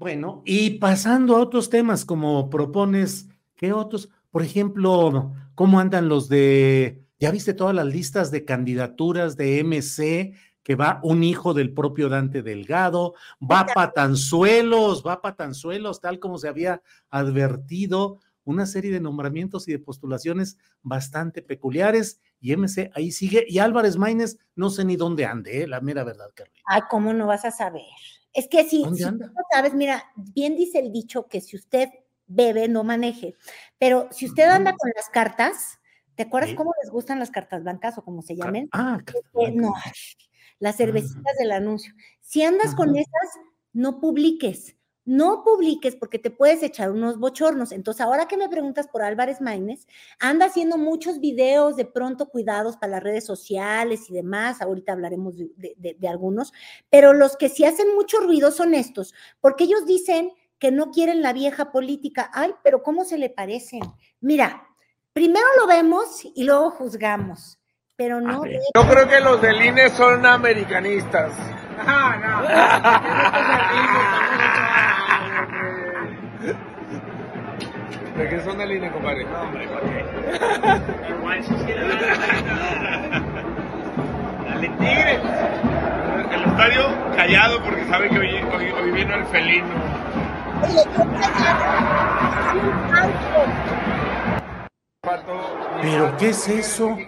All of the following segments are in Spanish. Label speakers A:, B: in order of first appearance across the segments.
A: Bueno, y pasando a otros temas, como propones, ¿qué otros? Por ejemplo, ¿cómo andan los de, ya viste todas las listas de candidaturas de MC, que va un hijo del propio Dante Delgado, va Patanzuelos, va Patanzuelos, tal como se había advertido, una serie de nombramientos y de postulaciones bastante peculiares, y MC ahí sigue, y Álvarez Maínez, no sé ni dónde ande, ¿eh? la mera verdad, Carly.
B: Ay, ¿cómo no vas a saber? Es que si,
A: ¿Dónde
B: si no sabes, mira, bien dice el dicho que si usted bebe, no maneje, pero si usted anda con las cartas, ¿te acuerdas cómo les gustan las cartas blancas o como se llamen?
A: Ah,
B: Eh, no, las cervecitas del anuncio. Si andas con esas, no publiques, no publiques porque te puedes echar unos bochornos. Entonces, ahora que me preguntas por Álvarez Maínez, anda haciendo muchos videos de pronto cuidados para las redes sociales y demás. Ahorita hablaremos de, de- de- de algunos, pero los que sí hacen mucho ruido son estos, porque ellos dicen que no quieren la vieja política. Ay, pero ¿cómo se le parecen? Mira, primero lo vemos y luego juzgamos, pero no.
C: Yo creo que los del INE son americanistas. ¿De qué son del INE, compadre? No, hombre, ¿por qué? Dale, tigre. El estadio callado porque sabe que hoy, hoy, hoy vino el felino.
B: Oye, yo pensaba, es un palco.
A: ¿Pero qué es eso?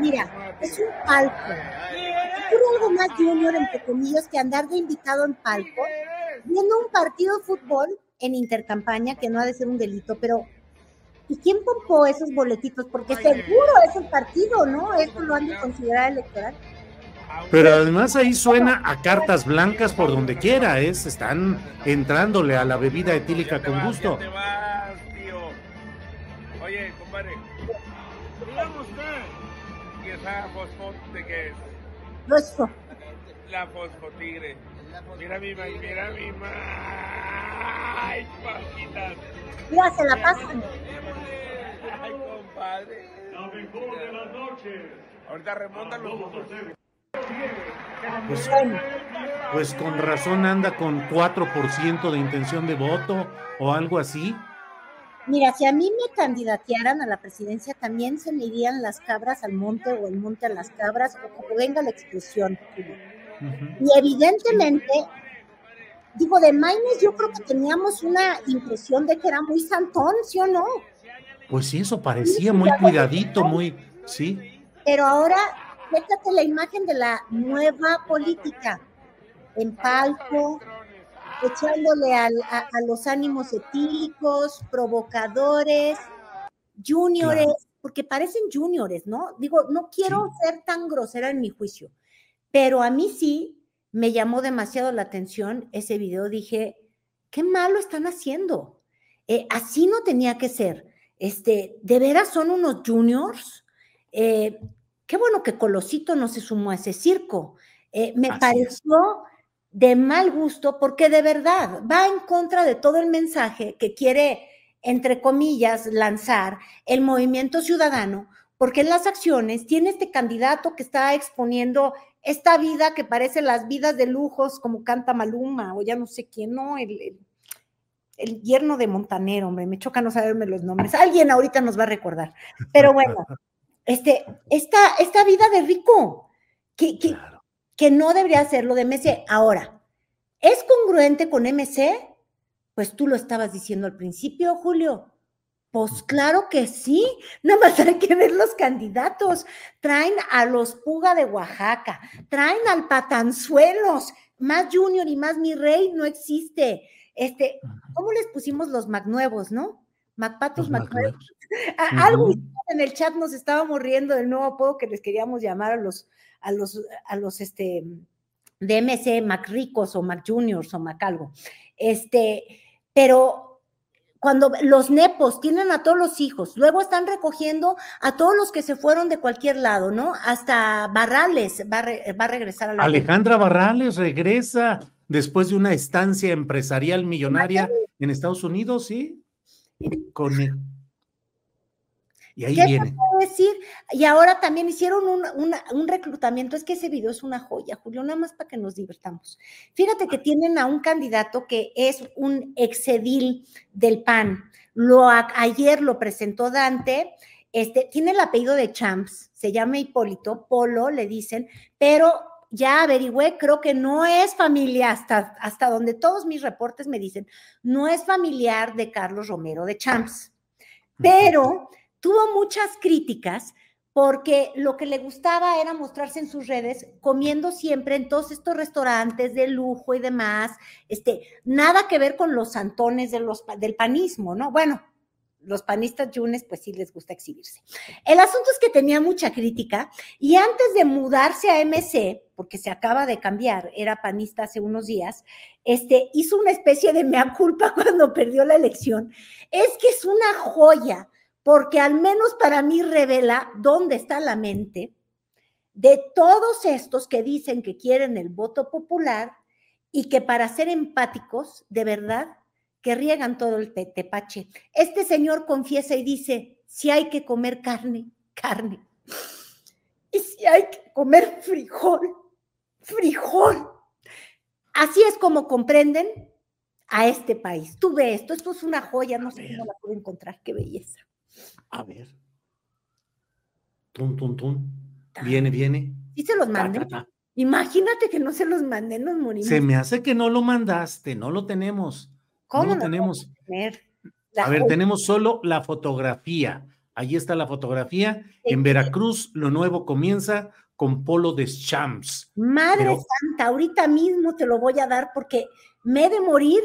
B: Mira, es un palco. Ocurre algo más junior, entre comillas, que andar de invitado en palco, viendo un partido de fútbol en intercampaña, que no ha de ser un delito, pero ¿y quién pompó esos boletitos? Porque seguro es el partido, ¿no? Eso lo han de considerar electoral.
A: Pero además ahí suena a cartas blancas por donde quiera, es, están entrándole a la bebida etílica con gusto.
C: Oye, compadre. Dígame usted. ¿Y esa fosfo de qué es? La fosfotigre. Mira mi ma, mira mi ma. Ay, pajitas.
B: Mira, se la pasan.
C: Ay, compadre. La mejor de las noches. Ahorita remontan los.
A: Pues, pues con razón anda con 4% de intención de voto o algo así.
B: Mira, si a mí me candidatearan a la presidencia, también se me irían las cabras al monte o el monte a las cabras, o como venga la expresión. Julio. Y evidentemente, digo, de Maines yo creo que teníamos una impresión de que era muy santón, ¿sí o no?
A: Pues sí, eso parecía muy cuidadito, muy, sí.
B: Pero ahora, fíjate la imagen de la nueva política, en palco, echándole a, los ánimos etílicos, provocadores, juniores, porque parecen juniores, ¿no? Digo, no quiero ser tan grosera en mi juicio, pero a mí sí me llamó demasiado la atención ese video. Dije, qué malo están haciendo. Eh, así no tenía que ser. Este, de veras son unos juniors. Eh, qué bueno que Colosito no se sumó a ese circo. Eh, me pareció de mal gusto porque de verdad va en contra de todo el mensaje que quiere, entre comillas, lanzar el movimiento ciudadano, porque en las acciones tiene este candidato que está exponiendo esta vida que parece las vidas de lujos, como canta Maluma, o ya no sé quién, ¿no? El, el, yerno de Montanero, hombre, me choca no saberme los nombres. Alguien ahorita nos va a recordar. Pero bueno, este, esta, esta vida de rico, que, que, que no debería hacerlo de MC. Ahora, ¿es congruente con MC? Pues tú lo estabas diciendo al principio, Julio. Pues claro que sí, nada más hay que ver los candidatos. Traen a los Puga de Oaxaca, traen al Patanzuelos, más Junior y más mi rey no existe. Este, ¿cómo les pusimos los Magnuevos, no? Macpatos Magnuevos. Algo en el chat nos estábamos riendo del nuevo apodo que les queríamos llamar a los a los, a los este, DMC MacRicos o MacJuniors o Macalgo. Este, pero cuando los nepos tienen a todos los hijos, luego están recogiendo a todos los que se fueron de cualquier lado, ¿no? Hasta Barrales va a, regresar a la.
A: Alejandra Barrales regresa después de una estancia empresarial millonaria en Estados Unidos, ¿sí? Con, y ahí ¿Qué viene.
B: decir? Y ahora también hicieron un, reclutamiento. Es que ese video es una joya, Julio, nada más para que nos divertamos. Fíjate que tienen a un candidato que es un exedil del PAN. Lo, ayer lo presentó Dante. Este, tiene el apellido de Champs, se llama Hipólito, Polo, le dicen, pero ya averigüé, creo que no es familia, hasta, hasta donde todos mis reportes me dicen, no es familiar de Carlos Romero de Champs. Pero tuvo muchas críticas porque lo que le gustaba era mostrarse en sus redes comiendo siempre en todos estos restaurantes de lujo y demás, este, nada que ver con los santones de los, del panismo, ¿no? Bueno, los panistas yunes pues sí les gusta exhibirse. El asunto es que tenía mucha crítica y antes de mudarse a MC, porque se acaba de cambiar, era panista hace unos días, este, hizo una especie de mea culpa cuando perdió la elección. Es que es una joya porque al menos para mí revela dónde está la mente de todos estos que dicen que quieren el voto popular y que para ser empáticos, de verdad, que riegan todo el tepache. Este señor confiesa y dice, si hay que comer carne, carne. Y si hay que comer frijol, frijol. Así es como comprenden a este país. Tú ves esto, esto es una joya, no sé cómo la puedo encontrar, qué belleza.
A: A ver. Tum, tum, tum. Viene, viene.
B: ¿Y se los mandé? Imagínate que no se los mandé, nos morimos.
A: Se me hace que no lo mandaste, no lo tenemos. ¿Cómo no lo tenemos? A ver, tenemos solo la fotografía. Ahí está la fotografía. En Veracruz, lo nuevo comienza con Polo de Champs.
B: Madre Santa, ahorita mismo te lo voy a dar porque me he de morir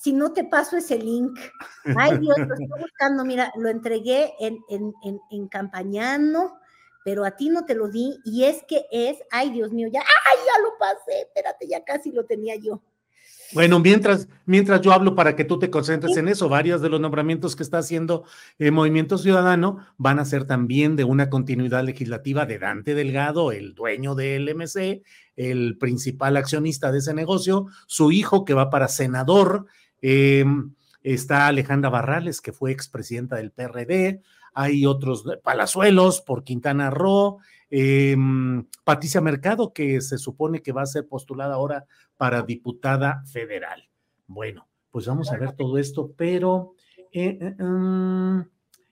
B: si no te paso ese link. Ay, Dios, lo estoy buscando. Mira, lo entregué en, en, en, en Campañano, pero a ti no te lo di. Y es que es, ay, Dios mío, ya, ay, ya lo pasé. Espérate, ya casi lo tenía yo.
A: Bueno, mientras, mientras yo hablo para que tú te concentres en eso, varios de los nombramientos que está haciendo el Movimiento Ciudadano van a ser también de una continuidad legislativa de Dante Delgado, el dueño del MC, el principal accionista de ese negocio, su hijo que va para senador, eh, está Alejandra Barrales, que fue expresidenta del PRD, hay otros Palazuelos por Quintana Roo, eh, Patricia Mercado, que se supone que va a ser postulada ahora para diputada federal. Bueno, pues vamos a ver todo esto, pero eh, mm,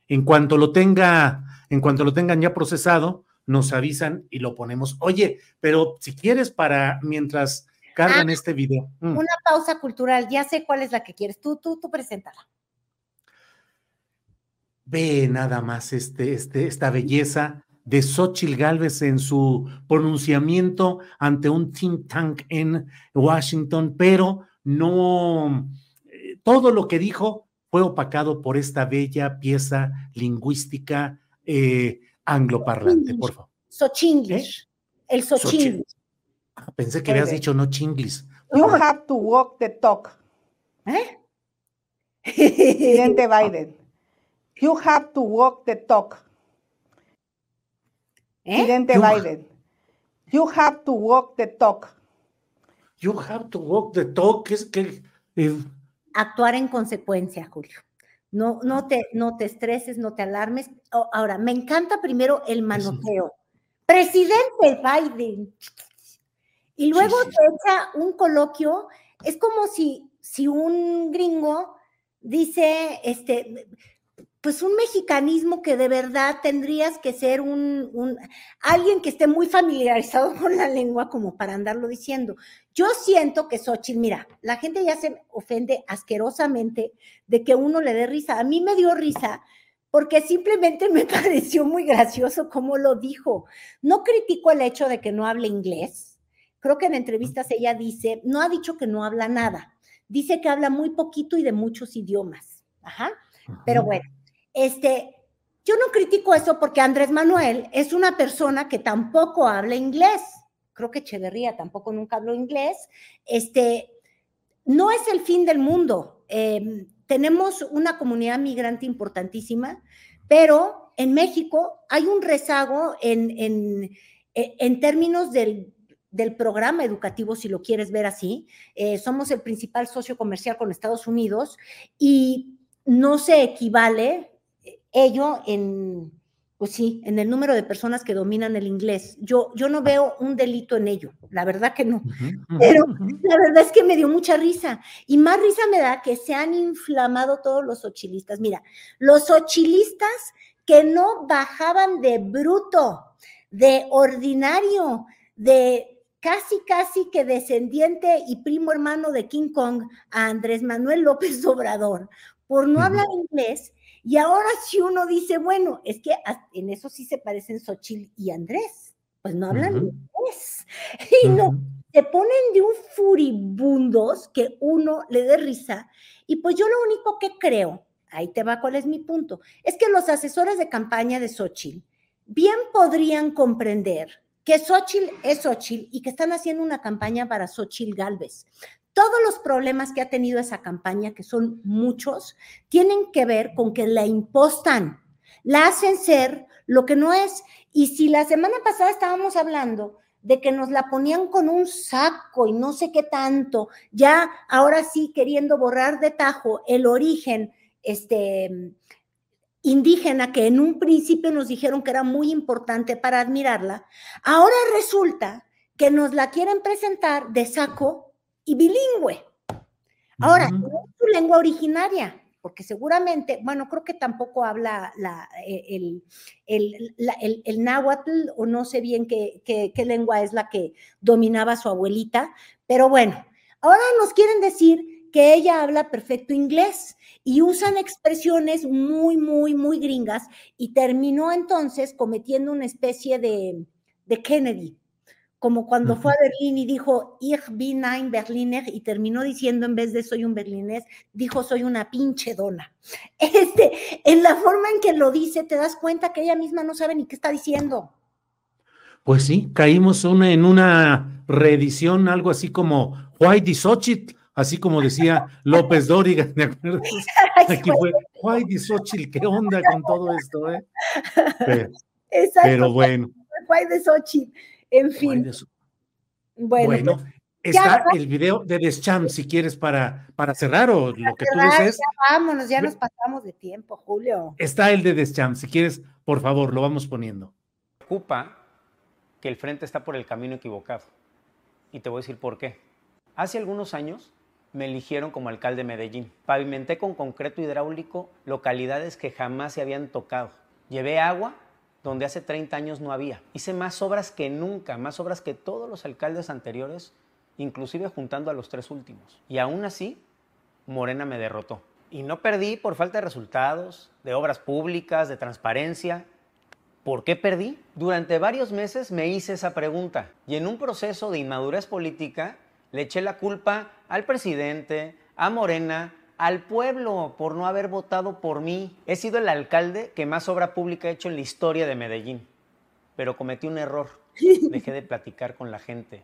A: en cuanto lo tenga, en cuanto lo tengan ya procesado, nos avisan y lo ponemos. Oye, pero si quieres para mientras cargan
B: Ah,
A: este video. Mm.
B: Una pausa cultural, ya sé cuál es la que quieres. Tú, tú, tú preséntala.
A: Ve nada más este, este, esta belleza de Xochitl Gálvez en su pronunciamiento ante un think tank en Washington, pero no, eh, todo lo que dijo fue opacado por esta bella pieza lingüística eh, angloparlante, por favor.
B: Sochinglish. El
A: Xochitl.
B: Sochinglish.
A: Ah, Pensé que habías dicho no chinglis.
D: You have to walk the talk.
B: ¿Eh?
D: Presidente Biden. You have to walk the talk.
B: ¿Eh?
D: Presidente
A: You-
D: Biden. You have to walk the talk.
A: You have to walk the talk. Es que eh,
B: Actuar en consecuencia, Julio. No, no, te, no te estreses, no te alarmes. O- Ahora, me encanta primero el manoteo. Presidente Biden. Y luego
A: sí.
B: te echa un coloquio. Es como si, si un gringo dice, este, pues un mexicanismo que de verdad tendrías que ser un, un- alguien que esté muy familiarizado con la lengua como para andarlo diciendo. Yo siento que Xochitl, mira, la gente ya se ofende asquerosamente de que uno le dé risa. A mí me dio risa porque simplemente me pareció muy gracioso cómo lo dijo. No critico el hecho de que no hable inglés. Creo que en entrevistas ella dice, no ha dicho que no habla nada. Dice que habla muy poquito y de muchos idiomas. Ajá. Pero bueno, este, yo no critico eso porque Andrés Manuel es una persona que tampoco habla inglés. Creo que Echeverría tampoco nunca habló inglés. Este, no es el fin del mundo. Eh, tenemos una comunidad migrante importantísima, pero en México hay un rezago en, en, e- en términos del, del programa educativo, si lo quieres ver así. Eh, somos el principal socio comercial con Estados Unidos y no se equivale eh, ello en, pues sí, en el número de personas que dominan el inglés. Yo, yo no veo un delito en ello, la verdad que no. Pero la verdad es que me dio mucha risa. Y más risa me da que se han inflamado todos los ochilistas. Mira, los ochilistas que no bajaban de bruto, de ordinario, de casi, casi que descendiente y primo hermano de King Kong a Andrés Manuel López Obrador por no hablar inglés. Y ahora si uno dice, bueno, es que en eso sí se parecen Xochitl y Andrés, pues no hablan inglés. Y no, se ponen de un furibundos que uno le dé risa. Y pues yo lo único que creo, ahí te va cuál es mi punto, es que los asesores de campaña de Xochitl bien podrían comprender que Xochitl es Xochitl y que están haciendo una campaña para Xochitl Galvez. Todos los problemas que ha tenido esa campaña, que son muchos, tienen que ver con que la impostan, la hacen ser lo que no es. Y si la semana pasada estábamos hablando de que nos la ponían con un saco y no sé qué tanto, ya ahora sí queriendo borrar de tajo el origen este, indígena que en un principio nos dijeron que era muy importante para admirarla, ahora resulta que nos la quieren presentar de saco y bilingüe. Ahora,
A: Ujú.
B: no es su lengua originaria, porque seguramente, bueno, creo que tampoco habla la, eh, el, el, la- el- el náhuatl, o no sé bien qué, qué- qué lengua es la que dominaba su abuelita, pero bueno, ahora nos quieren decir que ella habla perfecto inglés y usan expresiones muy, muy, muy gringas y terminó entonces cometiendo una especie de, de Kennedy, como cuando fue a Berlín y dijo, Ich bin ein Berliner, y terminó diciendo en vez de soy un berlinés, dijo soy una pinche dona. Este, en la forma en que lo dice, te das cuenta que ella misma no sabe ni qué está diciendo.
A: Pues sí, caímos una, en una reedición, algo así como Why the Xochitl, así como decía López Dóriga, ¿de acuerdo? Aquí fue Why the Xochitl, ¿qué onda con todo esto, eh? Pero,
B: Exacto.
A: pero bueno,
B: Guay de Xochitl. En fin, bueno,
A: bueno,
B: pues,
A: está
B: ya-
A: el video de Deschamps, si quieres, para, para cerrar, o lo que tú
B: cerrar,
A: desees.
B: ya vámonos, ya nos pasamos de tiempo, Julio.
A: Está el de Deschamps, si quieres, por favor, lo vamos poniendo.
E: preocupa que el frente está por el camino equivocado. Y te voy a decir por qué. Hace algunos años me eligieron como alcalde de Medellín. Pavimenté con concreto hidráulico localidades que jamás se habían tocado. Llevé agua donde hace 30 años no había. Hice más obras que nunca, más obras que todos los alcaldes anteriores, inclusive juntando a los tres últimos. Y aún así, Morena me derrotó. Y no perdí por falta de resultados, de obras públicas, de transparencia. ¿Por qué perdí? Durante varios meses me hice esa pregunta y en un proceso de inmadurez política le eché la culpa al presidente, a Morena, al pueblo por no haber votado por mí. He sido el alcalde que más obra pública ha hecho en la historia de Medellín, pero cometí un error. Dejé de platicar con la gente,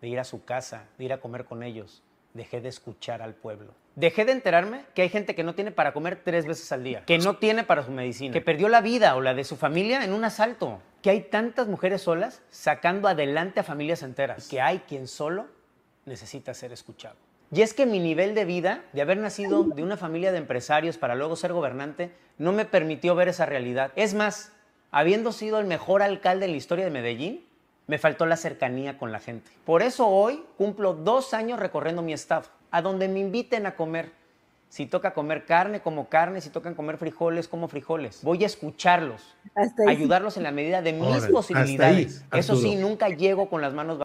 E: de ir a su casa, de ir a comer con ellos. Dejé de escuchar al pueblo. Dejé de enterarme que hay gente que no tiene para comer tres veces al día, que no tiene para su medicina, que perdió la vida o la de su familia en un asalto, que hay tantas mujeres solas sacando adelante a familias enteras, que hay quien solo necesita ser escuchado. Y es que mi nivel de vida, de haber nacido de una familia de empresarios para luego ser gobernante, no me permitió ver esa realidad. Es más, habiendo sido el mejor alcalde en la historia de Medellín, me faltó la cercanía con la gente. Por eso hoy cumplo dos años recorriendo mi estado, a donde me inviten a comer. Si toca comer carne, como carne. Si tocan comer frijoles, como frijoles. Voy a escucharlos, ayudarlos en la medida de mis posibilidades. Eso sí, nunca llego con las manos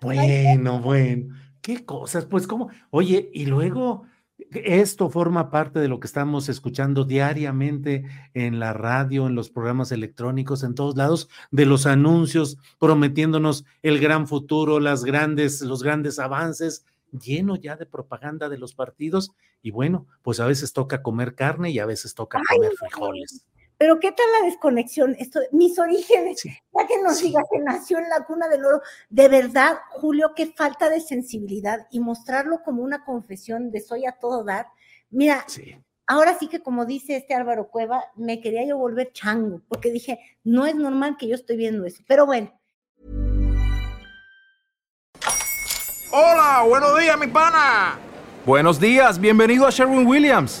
A: Bueno, bueno. Qué cosas, pues como, oye, y luego esto forma parte de lo que estamos escuchando diariamente en la radio, en los programas electrónicos, en todos lados, de los anuncios prometiéndonos el gran futuro, las grandes, los grandes avances, lleno ya de propaganda de los partidos. Y bueno, pues a veces toca comer carne y a veces toca comer frijoles.
B: Pero ¿qué tal la desconexión? Esto, mis orígenes, ya que nos diga que nació en la cuna del oro, de verdad, Julio, qué falta de sensibilidad y mostrarlo como una confesión de soy a todo dar. Mira, ahora sí que como dice este Álvaro Cueva, me quería yo volver chango, porque dije, no es normal que yo estoy viendo eso. Pero bueno.
F: Hola, buenos días, mi pana. Buenos días, bienvenido a Sherwin Williams.